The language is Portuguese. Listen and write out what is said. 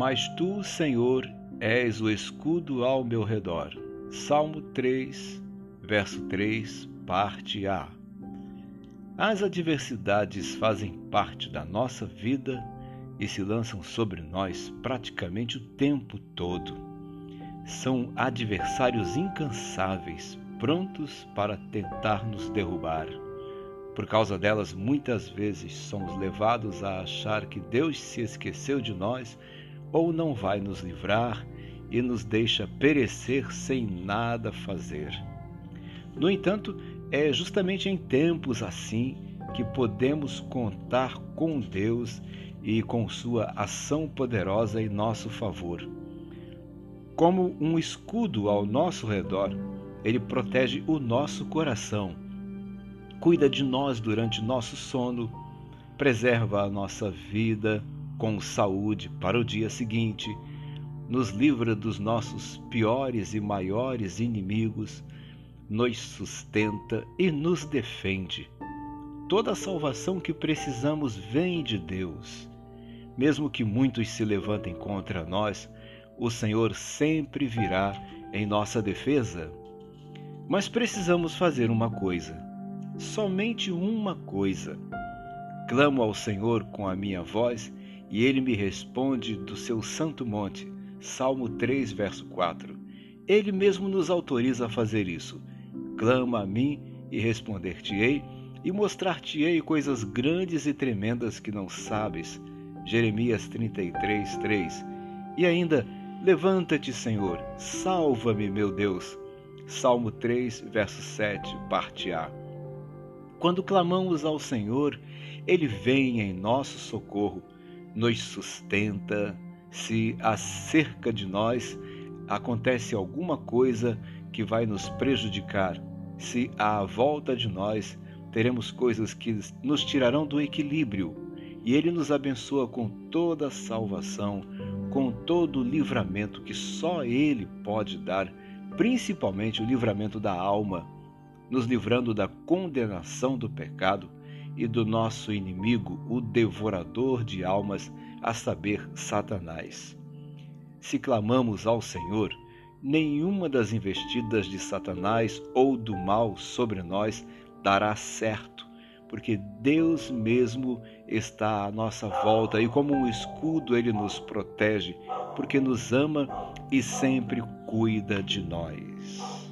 Mas tu, Senhor, és o escudo ao meu redor. Salmo 3, verso 3, parte A. As adversidades fazem parte da nossa vida e se lançam sobre nós praticamente o tempo todo. São adversários incansáveis, prontos para tentar nos derrubar. Por causa delas, muitas vezes somos levados a achar que Deus se esqueceu de nós ou não vai nos livrar e nos deixa perecer sem nada fazer. No entanto, é justamente em tempos assim que podemos contar com Deus e com Sua ação poderosa em nosso favor. Como um escudo ao nosso redor, Ele protege o nosso coração, cuida de nós durante nosso sono, preserva a nossa vida com saúde para o dia seguinte, nos livra dos nossos piores e maiores inimigos, nos sustenta e nos defende. Toda a salvação que precisamos vem de Deus. Mesmo que muitos se levantem contra nós, o Senhor sempre virá em nossa defesa. Mas precisamos fazer uma coisa, somente uma coisa. Clamo ao Senhor com a minha voz e ele me responde do seu santo monte. Salmo 3, verso 4. Ele mesmo nos autoriza a fazer isso. Clama a mim e responder-te-ei, e mostrar-te-ei coisas grandes e tremendas que não sabes. Jeremias 33, 3. E ainda, levanta-te, Senhor, salva-me, meu Deus. Salmo 3, verso 7, parte A. Quando clamamos ao Senhor, Ele vem em nosso socorro nos sustenta, se acerca de nós acontece alguma coisa que vai nos prejudicar, se à volta de nós teremos coisas que nos tirarão do equilíbrio, e Ele nos abençoa com toda a salvação, com todo o livramento que só Ele pode dar, principalmente o livramento da alma, nos livrando da condenação do pecado e do nosso inimigo, o devorador de almas, a saber, Satanás. Se clamamos ao Senhor, nenhuma das investidas de Satanás ou do mal sobre nós dará certo, porque Deus mesmo está à nossa volta e, como um escudo, Ele nos protege, porque nos ama e sempre cuida de nós.